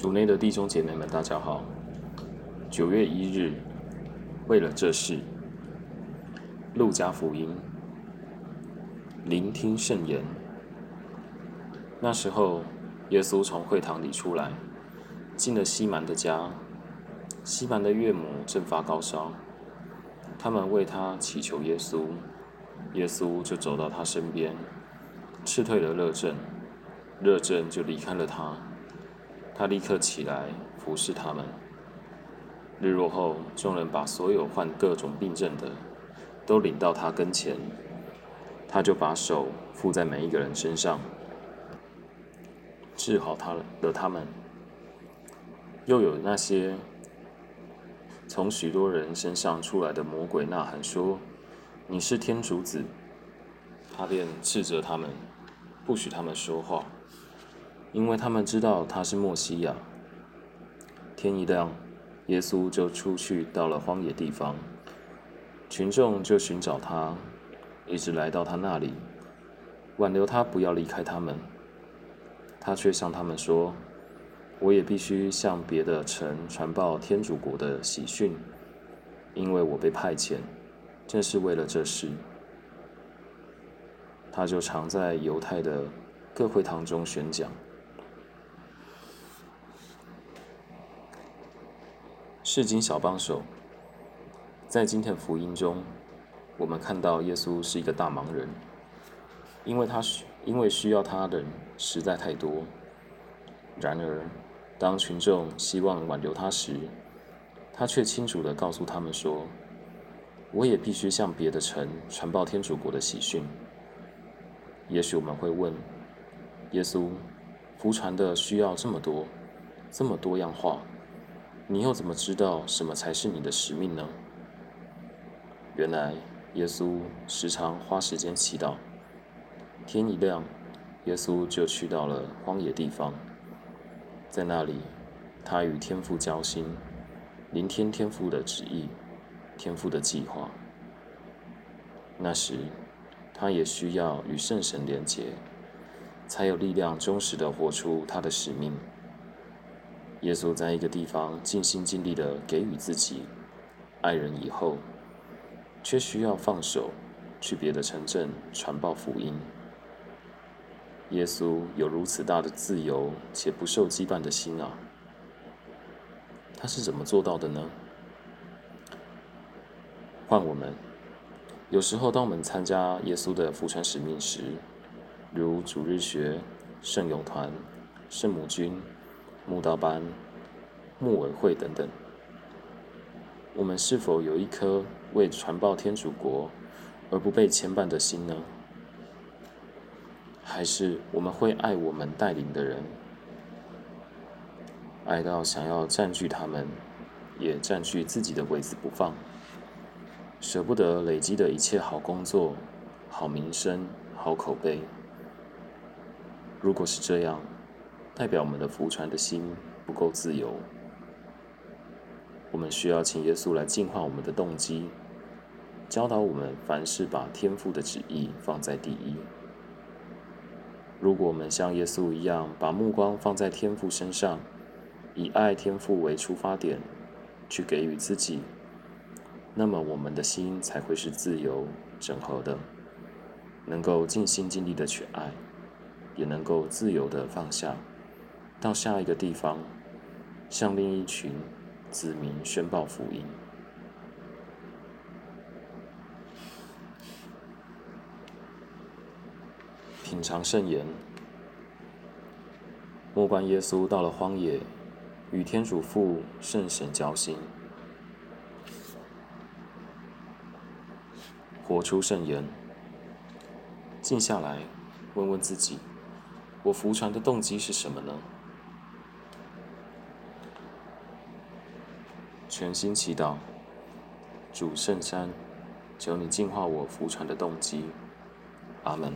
主内的弟兄姐妹们，大家好。九月一日，为了这事，路加福音，聆听圣言。那时候，耶稣从会堂里出来，进了西满的家。西满的岳母正发高烧，他们为他祈求耶稣，耶稣就走到他身边，斥退了热症，热症就离开了他。他立刻起来服侍他们。日落后，众人把所有患各种病症的都领到他跟前，他就把手附在每一个人身上，治好他的他们。又有那些从许多人身上出来的魔鬼呐喊说：“你是天主子。”他便斥责他们，不许他们说话。因为他们知道他是墨西亚。天一亮，耶稣就出去到了荒野地方，群众就寻找他，一直来到他那里，挽留他不要离开他们。他却向他们说：“我也必须向别的城传报天主国的喜讯，因为我被派遣，正是为了这事。”他就常在犹太的各会堂中宣讲。世经小帮手，在今天的福音中，我们看到耶稣是一个大忙人，因为他需因为需要他的人实在太多。然而，当群众希望挽留他时，他却清楚地告诉他们说：“我也必须向别的城传报天主国的喜讯。”也许我们会问：耶稣，福传的需要这么多，这么多样化？你又怎么知道什么才是你的使命呢？原来耶稣时常花时间祈祷。天一亮，耶稣就去到了荒野地方，在那里，他与天父交心，聆听天父的旨意、天父的计划。那时，他也需要与圣神连结，才有力量忠实的活出他的使命。耶稣在一个地方尽心尽力的给予自己爱人以后，却需要放手去别的城镇传报福音。耶稣有如此大的自由且不受羁绊的心啊！他是怎么做到的呢？换我们，有时候当我们参加耶稣的福传使命时，如主日学、圣咏团、圣母军。木道班、牧委会等等，我们是否有一颗为传报天主国而不被牵绊的心呢？还是我们会爱我们带领的人，爱到想要占据他们，也占据自己的位子不放，舍不得累积的一切好工作、好名声、好口碑？如果是这样，代表我们的福传的心不够自由，我们需要请耶稣来净化我们的动机，教导我们凡事把天父的旨意放在第一。如果我们像耶稣一样，把目光放在天父身上，以爱天父为出发点，去给予自己，那么我们的心才会是自由整合的，能够尽心尽力的去爱，也能够自由的放下。到下一个地方，向另一群子民宣报福音，品尝圣言。莫观耶稣到了荒野，与天主父圣神交心，活出圣言。静下来，问问自己：我服传的动机是什么呢？全心祈祷，主圣山，求你净化我服传的动机。阿门。